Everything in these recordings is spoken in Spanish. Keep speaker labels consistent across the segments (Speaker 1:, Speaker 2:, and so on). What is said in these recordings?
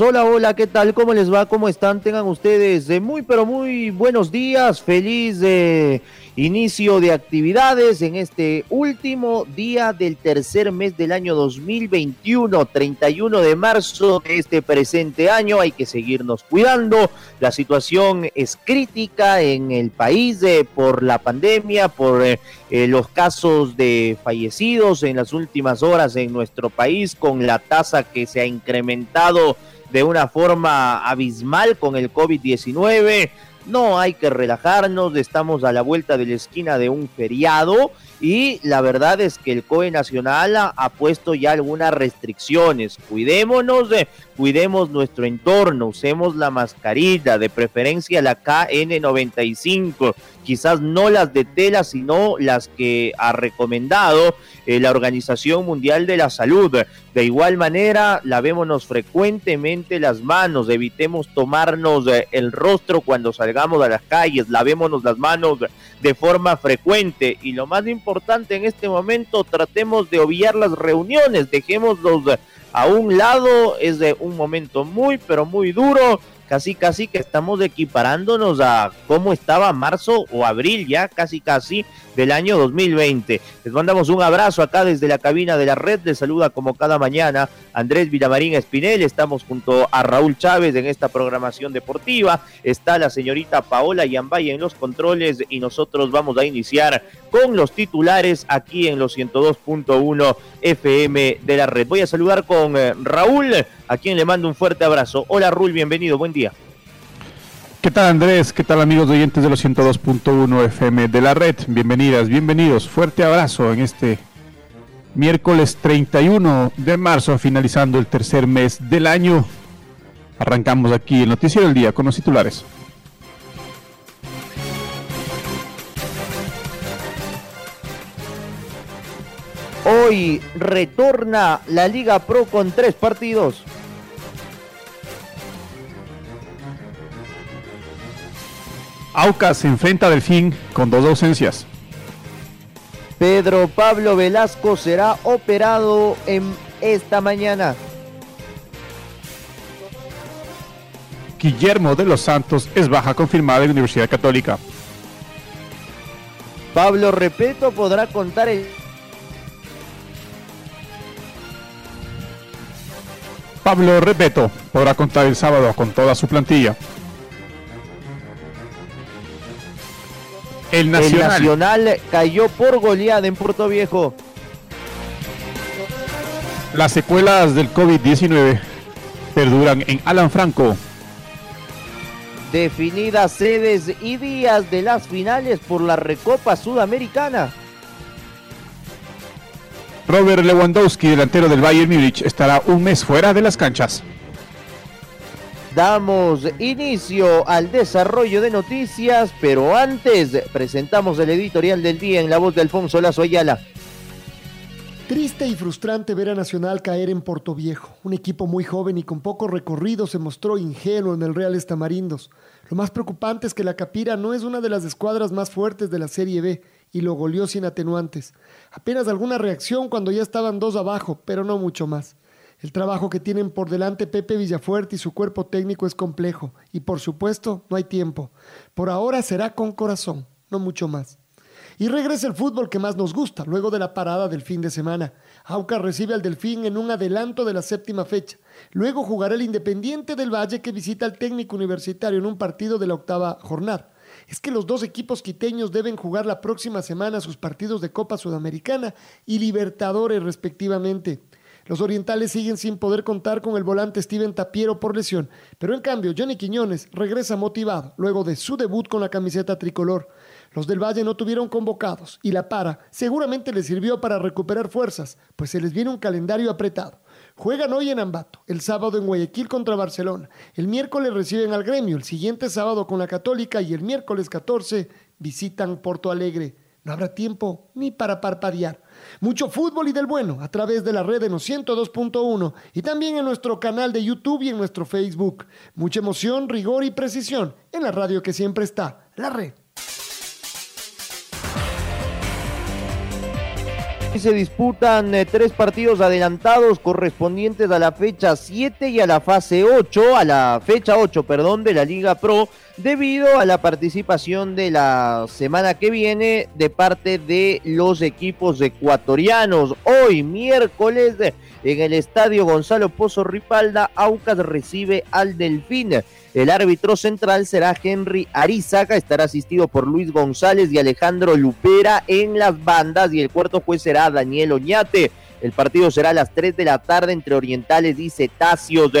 Speaker 1: Hola, hola, ¿qué tal? ¿Cómo les va? ¿Cómo están? Tengan ustedes de muy, pero muy buenos días. Feliz de inicio de actividades en este último día del tercer mes del año 2021, 31 de marzo de este presente año. Hay que seguirnos cuidando. La situación es crítica en el país eh, por la pandemia, por eh, eh, los casos de fallecidos en las últimas horas en nuestro país, con la tasa que se ha incrementado de una forma abismal con el COVID-19. No hay que relajarnos, estamos a la vuelta de la esquina de un feriado y la verdad es que el COE Nacional ha, puesto ya algunas restricciones. Cuidémonos, cuidemos nuestro entorno, usemos la mascarilla, de preferencia la KN95, quizás no las de tela, sino las que ha recomendado eh, la Organización Mundial de la Salud. De igual manera, lavémonos frecuentemente las manos, evitemos tomarnos eh, el rostro cuando salgamos a las calles, lavémonos las manos de forma frecuente y lo más importante en este momento, tratemos de obviar las reuniones, dejémoslos a un lado, es de un momento muy, pero muy duro casi casi que estamos equiparándonos a cómo estaba marzo o abril ya, casi casi del año 2020. Les mandamos un abrazo acá desde la cabina de la red, les saluda como cada mañana Andrés Villamarín Espinel, estamos junto a Raúl Chávez en esta programación deportiva, está la señorita Paola Yambay en los controles y nosotros vamos a iniciar con los titulares aquí en los 102.1 FM de la red. Voy a saludar con eh, Raúl, a quien le mando un fuerte abrazo. Hola Raúl, bienvenido, buen día.
Speaker 2: ¿Qué tal Andrés? ¿Qué tal amigos oyentes de los 102.1 FM de la red? Bienvenidas, bienvenidos. Fuerte abrazo en este miércoles 31 de marzo, finalizando el tercer mes del año. Arrancamos aquí el Noticiero del Día con los titulares.
Speaker 1: Hoy retorna la Liga Pro con tres partidos.
Speaker 2: Aucas se enfrenta a Delfín con dos ausencias.
Speaker 1: Pedro Pablo Velasco será operado en esta mañana.
Speaker 2: Guillermo de los Santos es baja confirmada en la Universidad Católica.
Speaker 1: Pablo Repeto podrá contar el
Speaker 2: Pablo Repeto podrá contar el sábado con toda su plantilla.
Speaker 1: El Nacional. cayó por goleada en Puerto Viejo.
Speaker 2: Las secuelas del COVID-19 perduran en Alan Franco.
Speaker 1: Definidas sedes y días de las finales por la Recopa Sudamericana.
Speaker 2: Robert Lewandowski, delantero del Bayern Múnich, estará un mes fuera de las canchas.
Speaker 1: Damos inicio al desarrollo de noticias, pero antes presentamos el editorial del día en la voz de Alfonso Lazo Ayala.
Speaker 3: Triste y frustrante ver a Nacional caer en Puerto Viejo. Un equipo muy joven y con poco recorrido se mostró ingenuo en el Real Estamarindos. Lo más preocupante es que la Capira no es una de las escuadras más fuertes de la Serie B y lo goleó sin atenuantes. Apenas alguna reacción cuando ya estaban dos abajo, pero no mucho más. El trabajo que tienen por delante Pepe Villafuerte y su cuerpo técnico es complejo y por supuesto no hay tiempo. Por ahora será con corazón, no mucho más. Y regresa el fútbol que más nos gusta, luego de la parada del fin de semana. Auca recibe al Delfín en un adelanto de la séptima fecha. Luego jugará el Independiente del Valle que visita al técnico universitario en un partido de la octava jornada. Es que los dos equipos quiteños deben jugar la próxima semana sus partidos de Copa Sudamericana y Libertadores respectivamente. Los orientales siguen sin poder contar con el volante Steven Tapiero por lesión, pero en cambio Johnny Quiñones regresa motivado luego de su debut con la camiseta tricolor. Los del Valle no tuvieron convocados y la para seguramente les sirvió para recuperar fuerzas, pues se les viene un calendario apretado. Juegan hoy en Ambato, el sábado en Guayaquil contra Barcelona, el miércoles reciben al gremio, el siguiente sábado con la Católica y el miércoles 14 visitan Porto Alegre. No habrá tiempo ni para parpadear. Mucho fútbol y del bueno a través de la red en 102.1 y también en nuestro canal de YouTube y en nuestro Facebook. Mucha emoción, rigor y precisión en la radio que siempre está, la red.
Speaker 1: Se disputan eh, tres partidos adelantados correspondientes a la fecha 7 y a la fase 8, a la fecha 8, perdón, de la Liga Pro, debido a la participación de la semana que viene de parte de los equipos ecuatorianos. Hoy, miércoles, en el estadio Gonzalo Pozo Ripalda, Aucas recibe al Delfín. El árbitro central será Henry Arizaga, estará asistido por Luis González y Alejandro Lupera en las bandas y el cuarto juez será Daniel Oñate. El partido será a las 3 de la tarde entre Orientales y Cetáceos.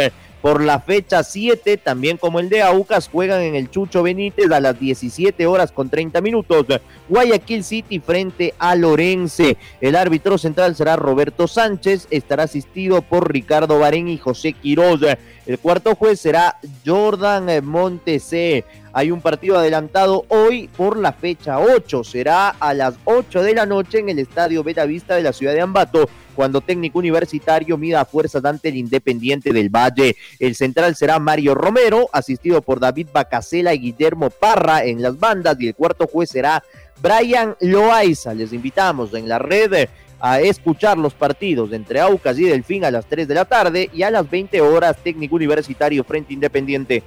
Speaker 1: Por la fecha 7, también como el de Aucas, juegan en el Chucho Benítez a las 17 horas con 30 minutos. Guayaquil City frente a Lorense. El árbitro central será Roberto Sánchez, estará asistido por Ricardo Barén y José Quiroz. El cuarto juez será Jordan Montese. Hay un partido adelantado hoy por la fecha 8. Será a las 8 de la noche en el Estadio Vista de la ciudad de Ambato cuando técnico universitario mida fuerzas ante el Independiente del Valle. El central será Mario Romero, asistido por David Bacasela y Guillermo Parra en las bandas, y el cuarto juez será Brian Loaiza. Les invitamos en la red a escuchar los partidos entre Aucas y Delfín a las 3 de la tarde y a las 20 horas técnico universitario frente Independiente.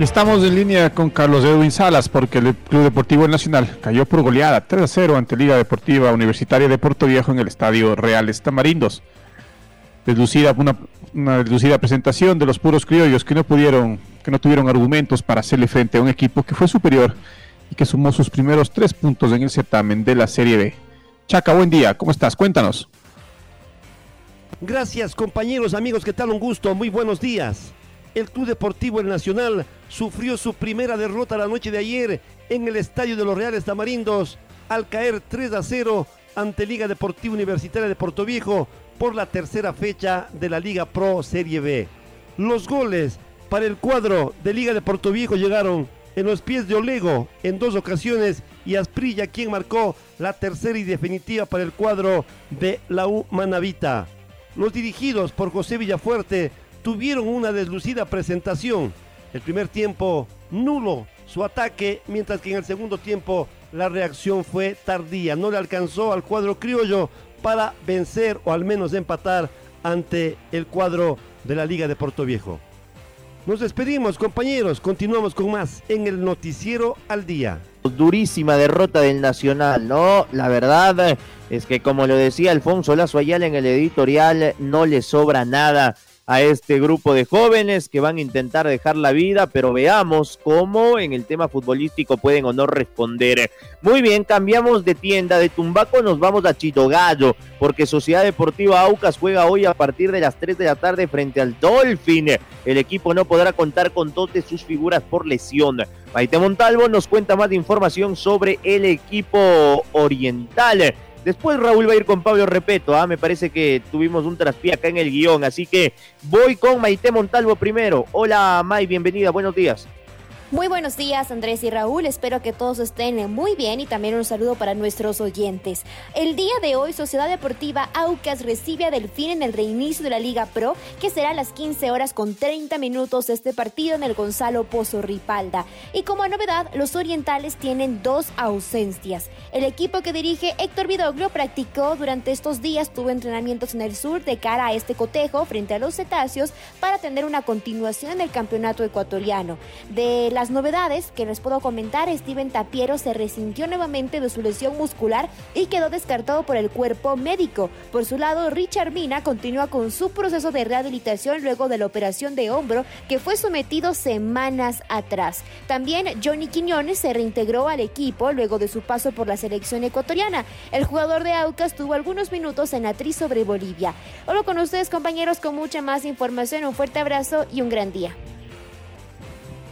Speaker 2: Estamos en línea con Carlos Edwin Salas porque el Club Deportivo Nacional cayó por goleada 3 a 0 ante Liga Deportiva Universitaria de Puerto Viejo en el Estadio Reales Tamarindos. Una, una deslucida presentación de los puros criollos que no pudieron, que no tuvieron argumentos para hacerle frente a un equipo que fue superior y que sumó sus primeros tres puntos en el certamen de la Serie B. Chaca, buen día, ¿cómo estás? Cuéntanos.
Speaker 4: Gracias compañeros, amigos, ¿qué tal? Un gusto, muy buenos días el Club Deportivo El Nacional sufrió su primera derrota la noche de ayer en el Estadio de los Reales Tamarindos al caer 3 a 0 ante Liga Deportiva Universitaria de Puerto Viejo por la tercera fecha de la Liga Pro Serie B. Los goles para el cuadro de Liga de Puerto Viejo llegaron en los pies de Olego en dos ocasiones y Asprilla quien marcó la tercera y definitiva para el cuadro de la U Manavita. Los dirigidos por José Villafuerte tuvieron una deslucida presentación. El primer tiempo nulo su ataque, mientras que en el segundo tiempo la reacción fue tardía. No le alcanzó al cuadro criollo para vencer o al menos empatar ante el cuadro de la Liga de Puerto Viejo. Nos despedimos compañeros, continuamos con más en el noticiero al día.
Speaker 1: Durísima derrota del Nacional, ¿no? La verdad es que como lo decía Alfonso Lazo Ayala en el editorial, no le sobra nada a este grupo de jóvenes que van a intentar dejar la vida, pero veamos cómo en el tema futbolístico pueden o no responder. Muy bien, cambiamos de tienda de Tumbaco, nos vamos a Chitogallo, porque Sociedad Deportiva Aucas juega hoy a partir de las 3 de la tarde frente al Dolphin. El equipo no podrá contar con dos de sus figuras por lesión. Maite Montalvo nos cuenta más de información sobre el equipo oriental. Después Raúl va a ir con Pablo Repeto, ¿ah? me parece que tuvimos un traspié acá en el guion, así que voy con Maite Montalvo primero. Hola May, bienvenida, buenos días.
Speaker 5: Muy buenos días Andrés y Raúl, espero que todos estén muy bien y también un saludo para nuestros oyentes. El día de hoy Sociedad Deportiva Aucas recibe a Delfín en el reinicio de la Liga Pro, que será a las 15 horas con 30 minutos este partido en el Gonzalo Pozo Ripalda. Y como novedad, los orientales tienen dos ausencias. El equipo que dirige Héctor Vidoglio practicó durante estos días, tuvo entrenamientos en el sur de cara a este cotejo frente a los cetáceos para tener una continuación en el campeonato ecuatoriano. De las novedades que les puedo comentar, Steven Tapiero se resintió nuevamente de su lesión muscular y quedó descartado por el cuerpo médico. Por su lado, Richard Mina continúa con su proceso de rehabilitación luego de la operación de hombro que fue sometido semanas atrás. También Johnny Quiñones se reintegró al equipo luego de su paso por la selección ecuatoriana. El jugador de Aucas tuvo algunos minutos en la tri sobre Bolivia. Hola con ustedes compañeros con mucha más información. Un fuerte abrazo y un gran día.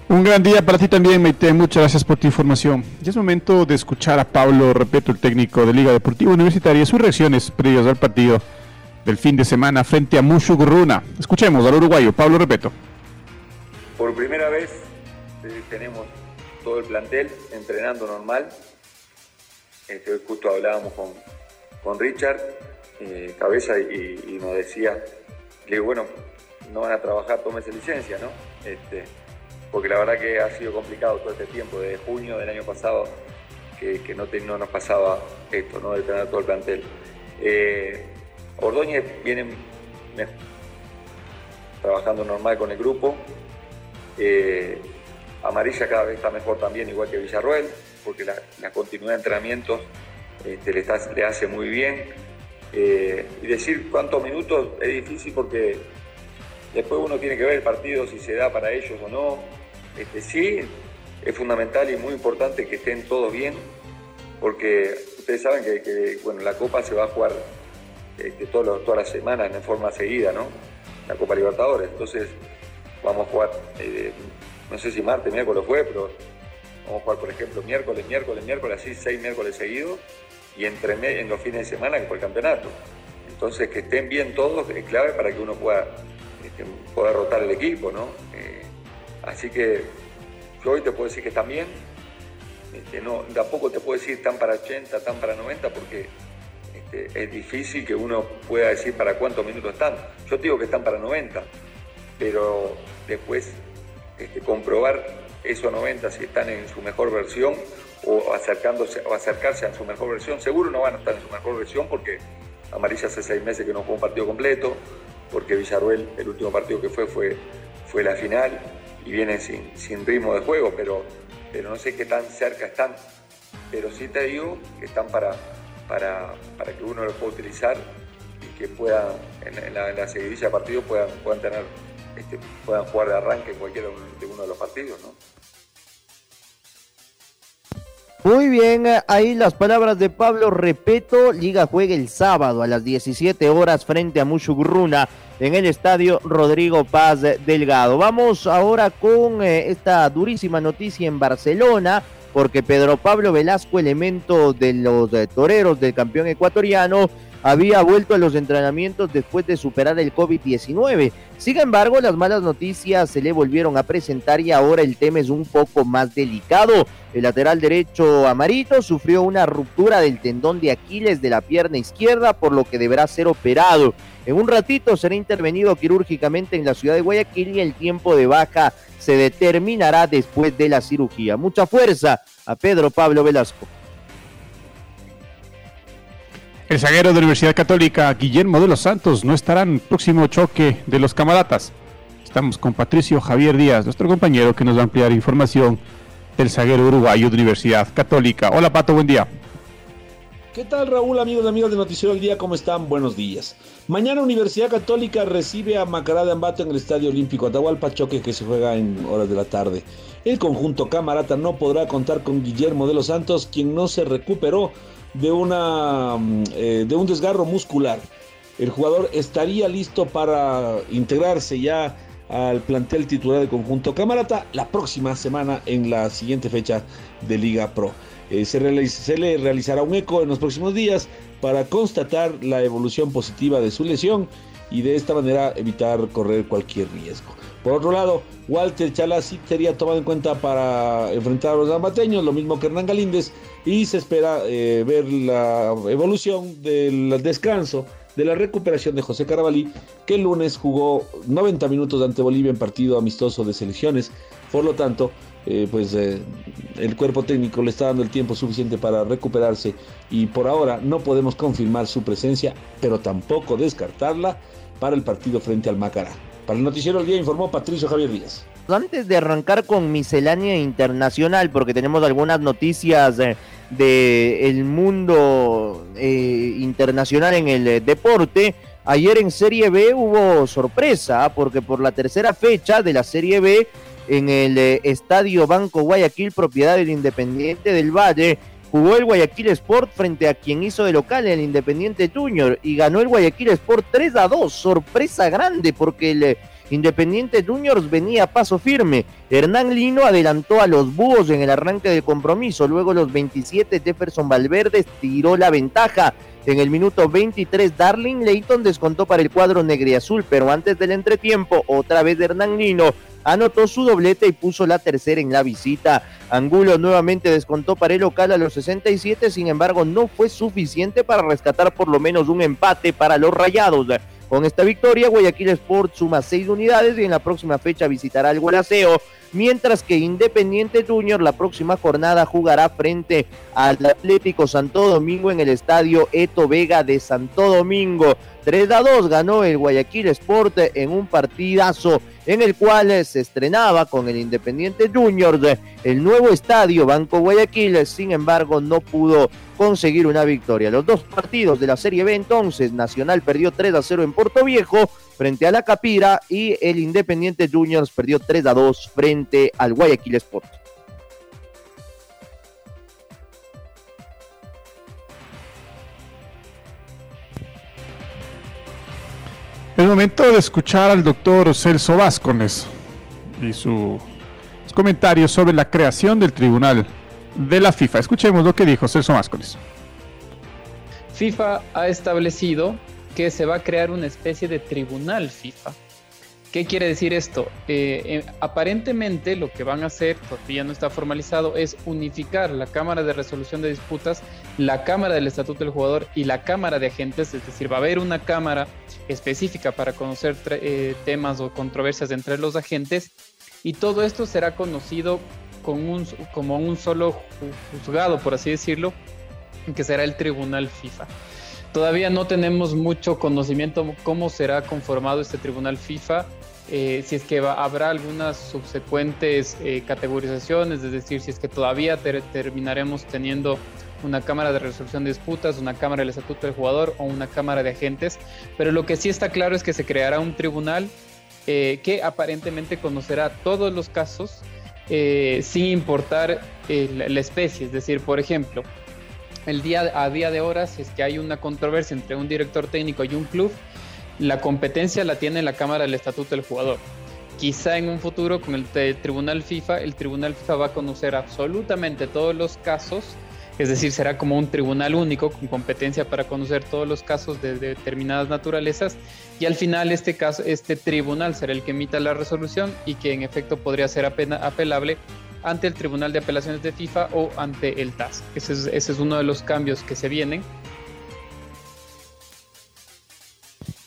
Speaker 2: Un gran día para ti también, Meite. Muchas gracias por tu información. Ya es momento de escuchar a Pablo Repeto, el técnico de Liga Deportiva Universitaria, sus reacciones previas al partido del fin de semana frente a Mushugurruna. Escuchemos al uruguayo, Pablo Repeto.
Speaker 6: Por primera vez eh, tenemos todo el plantel entrenando normal. Este, hoy justo hablábamos con, con Richard eh, Cabeza y, nos decía, que bueno, no van a trabajar, tómese licencia, ¿no? Este, porque la verdad que ha sido complicado todo este tiempo, desde junio del año pasado, que, no, nos pasaba esto, ¿no? de tener todo el plantel. Eh, Ordóñez viene trabajando normal con el grupo. Eh, Amarilla cada vez está mejor también, igual que Villarroel, porque la, continuidad de entrenamientos este, le, hace muy bien. Eh, y decir cuántos minutos es difícil porque después uno tiene que ver el partido si se da para ellos o no. Este, sí, es fundamental y muy importante que estén todos bien, porque ustedes saben que, bueno, la Copa se va a jugar este, todas las semanas en forma seguida, ¿no? La Copa Libertadores. Entonces, vamos a jugar, eh, no sé si martes, miércoles fue, pero vamos a jugar, por ejemplo, miércoles, miércoles, miércoles, así seis miércoles seguidos, y entre en los fines de semana fue el campeonato. Entonces, que estén bien todos es clave para que uno pueda, este, pueda rotar el equipo, ¿no? Eh, Así que yo hoy te puedo decir que están bien. Este, no, tampoco te puedo decir están para 80, están para 90, porque este, es difícil que uno pueda decir para cuántos minutos están. Yo te digo que están para 90, pero después este, comprobar esos 90 si están en su mejor versión o acercándose o acercarse a su mejor versión. Seguro no van a estar en su mejor versión porque Amarilla hace seis meses que no jugó un partido completo, porque Villarruel el último partido que fue fue, fue la final y vienen sin, ritmo de juego, pero, pero no sé qué tan cerca están. Pero sí te digo que están para, para, que uno los pueda utilizar y que puedan, en, la, seguidilla de partidos puedan, puedan, tener, este, puedan jugar de arranque en cualquiera de uno de los partidos, ¿no?
Speaker 1: Muy bien, ahí las palabras de Pablo Repeto. Liga juega el sábado a las 17 horas frente a Mushugruna en el estadio Rodrigo Paz Delgado. Vamos ahora con eh, esta durísima noticia en Barcelona, porque Pedro Pablo Velasco, elemento de los eh, toreros del campeón ecuatoriano, había vuelto a los entrenamientos después de superar el COVID-19. Sin embargo, las malas noticias se le volvieron a presentar y ahora el tema es un poco más delicado. El lateral derecho Amarito sufrió una ruptura del tendón de Aquiles de la pierna izquierda, por lo que deberá ser operado. En un ratito será intervenido quirúrgicamente en la ciudad de Guayaquil y el tiempo de baja se determinará después de la cirugía. Mucha fuerza a Pedro Pablo Velasco.
Speaker 2: El zaguero de la Universidad Católica, Guillermo de los Santos, no estará en el próximo choque de los camaratas. Estamos con Patricio Javier Díaz, nuestro compañero que nos va a ampliar información del zaguero uruguayo de Universidad Católica. Hola Pato, buen día.
Speaker 7: ¿Qué tal Raúl, amigos y amigas de Noticiero del Día? ¿Cómo están? Buenos días. Mañana Universidad Católica recibe a Macará de Ambato en el Estadio Olímpico Atahualpa, choque que se juega en horas de la tarde. El conjunto camarata no podrá contar con Guillermo de los Santos, quien no se recuperó de, una, mm, eh, de un desgarro muscular. El jugador estaría listo para integrarse ya al plantel titular del conjunto Camarata la próxima semana en la siguiente fecha de Liga Pro. Eh, se, se, le realizará un eco en los próximos días para constatar la evolución positiva de su lesión y de esta manera evitar correr cualquier riesgo. Por otro lado, Walter Chalá sería tomado en cuenta para enfrentar a los ambateños, lo mismo que Hernán Galíndez, y se espera eh, ver la evolución del descanso, de la recuperación de José Carabalí, que el lunes jugó 90 minutos ante Bolivia en partido amistoso de selecciones. Por lo tanto, eh, pues eh, el cuerpo técnico le está dando el tiempo suficiente para recuperarse y por ahora no podemos confirmar su presencia, pero tampoco descartarla para el partido frente al Macará. Para el Noticiero del Día informó Patricio Javier Díaz.
Speaker 1: Antes de arrancar con miscelánea internacional, porque tenemos algunas noticias del de, el mundo eh, internacional en el eh, deporte, ayer en Serie B hubo sorpresa, porque por la tercera fecha de la Serie B, en el eh, Estadio Banco Guayaquil, propiedad del Independiente del Valle, jugó el Guayaquil Sport frente a quien hizo de local el Independiente Junior y ganó el Guayaquil Sport 3 a 2. Sorpresa grande porque el eh, Independiente Juniors venía a paso firme. Hernán Lino adelantó a los búhos en el arranque del compromiso. Luego los 27 Jefferson Valverde tiró la ventaja. En el minuto 23 Darling Leighton descontó para el cuadro negriazul, pero antes del entretiempo otra vez Hernán Lino anotó su doblete y puso la tercera en la visita. Angulo nuevamente descontó para el local a los 67, sin embargo no fue suficiente para rescatar por lo menos un empate para los rayados. Con esta victoria, Guayaquil Sport suma seis unidades y en la próxima fecha visitará el Gualaceo, mientras que Independiente Junior la próxima jornada jugará frente al Atlético Santo Domingo en el estadio Eto Vega de Santo Domingo. 3 a 2 ganó el Guayaquil Sport en un partidazo en el cual se estrenaba con el Independiente Juniors el nuevo estadio Banco Guayaquil, sin embargo no pudo conseguir una victoria. Los dos partidos de la Serie B entonces, Nacional perdió 3 a 0 en Puerto Viejo frente a la Capira y el Independiente Juniors perdió 3 a 2 frente al Guayaquil Sport.
Speaker 2: Es momento de escuchar al doctor Celso Vázquez y sus comentarios sobre la creación del tribunal de la FIFA. Escuchemos lo que dijo Celso Vázquez.
Speaker 8: FIFA ha establecido que se va a crear una especie de tribunal FIFA. ¿Qué quiere decir esto? Eh, eh, aparentemente lo que van a hacer, todavía no está formalizado, es unificar la Cámara de Resolución de Disputas, la Cámara del Estatuto del Jugador y la Cámara de Agentes, es decir, va a haber una Cámara específica para conocer eh, temas o controversias entre los agentes y todo esto será conocido como un solo juzgado, por así decirlo, que será el Tribunal FIFA. Todavía no tenemos mucho conocimiento cómo será conformado este Tribunal FIFA. Eh, si es que habrá algunas subsecuentes eh, categorizaciones, es decir, si es que todavía terminaremos teniendo una cámara de resolución de disputas, una cámara del estatuto del jugador o una cámara de agentes, pero lo que sí está claro es que se creará un tribunal eh, que aparentemente conocerá todos los casos sin importar la especie, es decir, por ejemplo, el día a día de horas, si es que hay una controversia entre un director técnico y un club, la competencia la tiene la Cámara del Estatuto del Jugador. Quizá en un futuro con el, Tribunal FIFA, el Tribunal FIFA va a conocer absolutamente todos los casos, es decir, será como un tribunal único con competencia para conocer todos los casos de, determinadas naturalezas y al final este caso, este tribunal será el que emita la resolución y que en efecto podría ser apelable ante el Tribunal de Apelaciones de FIFA o ante el TAS. Ese es, uno de los cambios que se vienen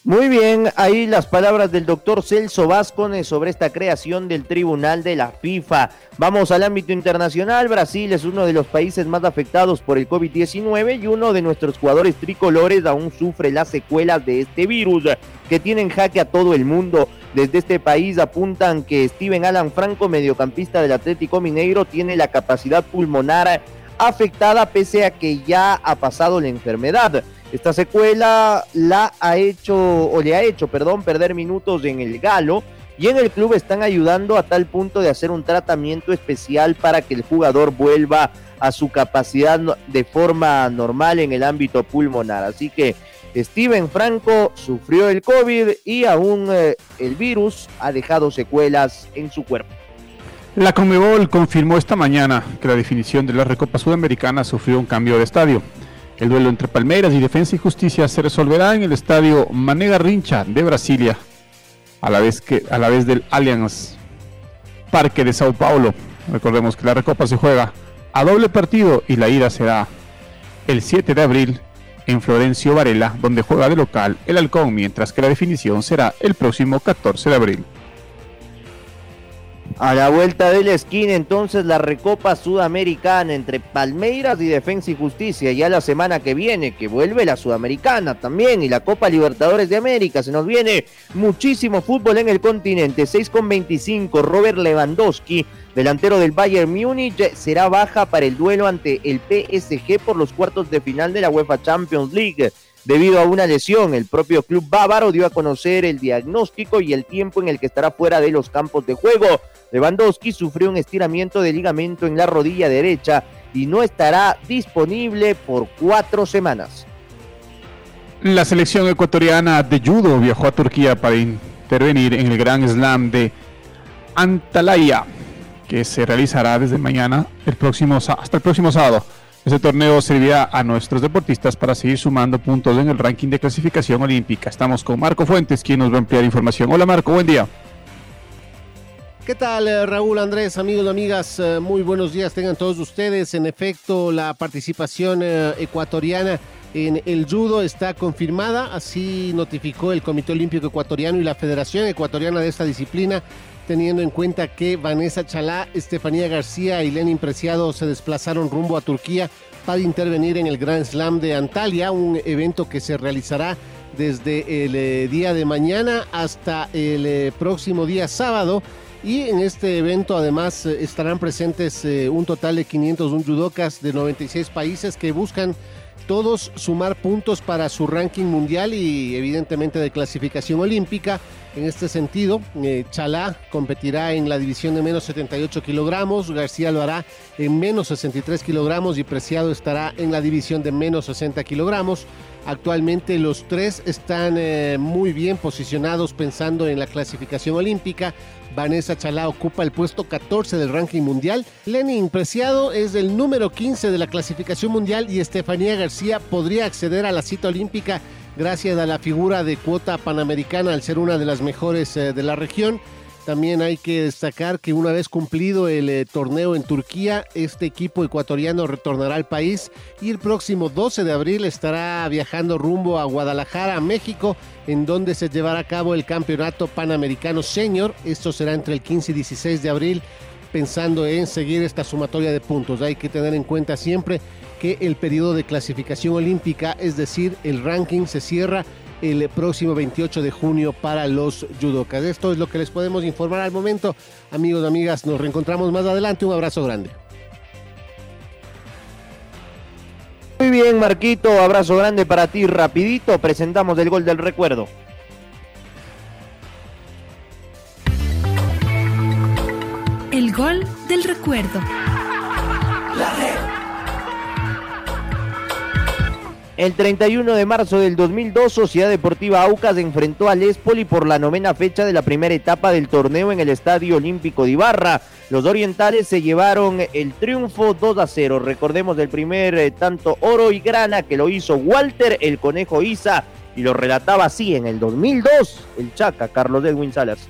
Speaker 1: Muy bien, ahí las palabras del doctor Celso Vázquez sobre esta creación del Tribunal de la FIFA. Vamos al ámbito internacional. Brasil es uno de los países más afectados por el COVID-19 y uno de nuestros jugadores tricolores aún sufre las secuelas de este virus que tiene en jaque a todo el mundo. Desde este país apuntan que Steven Alan Franco, mediocampista del Atlético Mineiro, tiene la capacidad pulmonar afectada pese a que ya ha pasado la enfermedad. Esta secuela la ha hecho, o le ha hecho, perdón, perder minutos en el Galo y en el club están ayudando a tal punto de hacer un tratamiento especial para que el jugador vuelva a su capacidad de forma normal en el ámbito pulmonar. Así que Steven Franco sufrió el COVID y aún eh, el virus ha dejado secuelas en su cuerpo.
Speaker 2: La Conmebol confirmó esta mañana que la definición de la Recopa Sudamericana sufrió un cambio de estadio. El duelo entre Palmeiras y Defensa y Justicia se resolverá en el estadio Manega Rincha de Brasilia, a la vez, que, a la vez del Allianz Parque de Sao Paulo. Recordemos que la Recopa se juega a doble partido y la ida será el 7 de abril en Florencio Varela, donde juega de local el Halcón, mientras que la definición será el próximo 14 de abril.
Speaker 1: A la vuelta de la esquina, entonces, la Recopa Sudamericana entre Palmeiras y Defensa y Justicia. Ya la semana que viene, que vuelve la Sudamericana también y la Copa Libertadores de América. Se nos viene muchísimo fútbol en el continente. 6 con 25, Robert Lewandowski, delantero del Bayern Múnich, será baja para el duelo ante el PSG por los cuartos de final de la UEFA Champions League debido a una lesión. El propio club bávaro dio a conocer el diagnóstico y el tiempo en el que estará fuera de los campos de juego. Lewandowski sufrió un estiramiento de ligamento en la rodilla derecha y no estará disponible por cuatro semanas.
Speaker 2: La selección ecuatoriana de judo viajó a Turquía para intervenir en el Gran Slam de Antalya, que se realizará desde mañana el próximo, hasta el próximo sábado. Este torneo servirá a nuestros deportistas para seguir sumando puntos en el ranking de clasificación olímpica. Estamos con Marco Fuentes, quien nos va a ampliar información. Hola Marco, buen día.
Speaker 9: ¿Qué tal eh, Raúl, Andrés, amigos amigas? Eh, muy buenos días tengan todos ustedes. En efecto, la participación eh, ecuatoriana en el judo está confirmada, así notificó el Comité Olímpico Ecuatoriano y la Federación Ecuatoriana de esta disciplina, teniendo en cuenta que Vanessa Chalá, Estefanía García y Lenin Preciado se desplazaron rumbo a Turquía para intervenir en el Grand Slam de Antalya, un evento que se realizará desde el día de mañana hasta el próximo día sábado. Y en este evento además eh, estarán presentes eh, un total de 501 judocas de 96 países que buscan todos sumar puntos para su ranking mundial y evidentemente de clasificación olímpica. En este sentido, eh, Chalá competirá en la división de menos 78 kilogramos, García lo hará en menos 63 kilogramos y Preciado estará en la división de menos 60 kilogramos. Actualmente los tres están muy bien posicionados pensando en la clasificación olímpica. Vanessa Chalá ocupa el puesto 14 del ranking mundial. Lenin Preciado es el número 15 de la clasificación mundial y Estefanía García podría acceder a la cita olímpica gracias a la figura de cuota panamericana al ser una de las mejores eh, de la región. También hay que destacar que una vez cumplido el eh, torneo en Turquía, este equipo ecuatoriano retornará al país y el próximo 12 de abril estará viajando rumbo a Guadalajara, México, en donde se llevará a cabo el Campeonato Panamericano Senior. Esto será entre el 15 y 16 de abril, pensando en seguir esta sumatoria de puntos. Hay que tener en cuenta siempre que el periodo de clasificación olímpica, es decir, el ranking se cierra el próximo 28 de junio para los judocas. Esto es lo que les podemos informar al momento. Amigos amigas, nos reencontramos más adelante. Un abrazo grande.
Speaker 1: Muy bien, Marquito, abrazo grande para ti. Rapidito, presentamos el gol del recuerdo.
Speaker 10: El gol del recuerdo. La
Speaker 1: El 31 de marzo del 2002, Sociedad Deportiva Aucas enfrentó al Espoli por la novena fecha de la primera etapa del torneo en el Estadio Olímpico de Ibarra. Los orientales se llevaron el triunfo 2 a 0. Recordemos del primer eh, tanto oro y grana que lo hizo Walter el Conejo Isa y lo relataba así en el 2002 el Chaca Carlos Edwin Salas.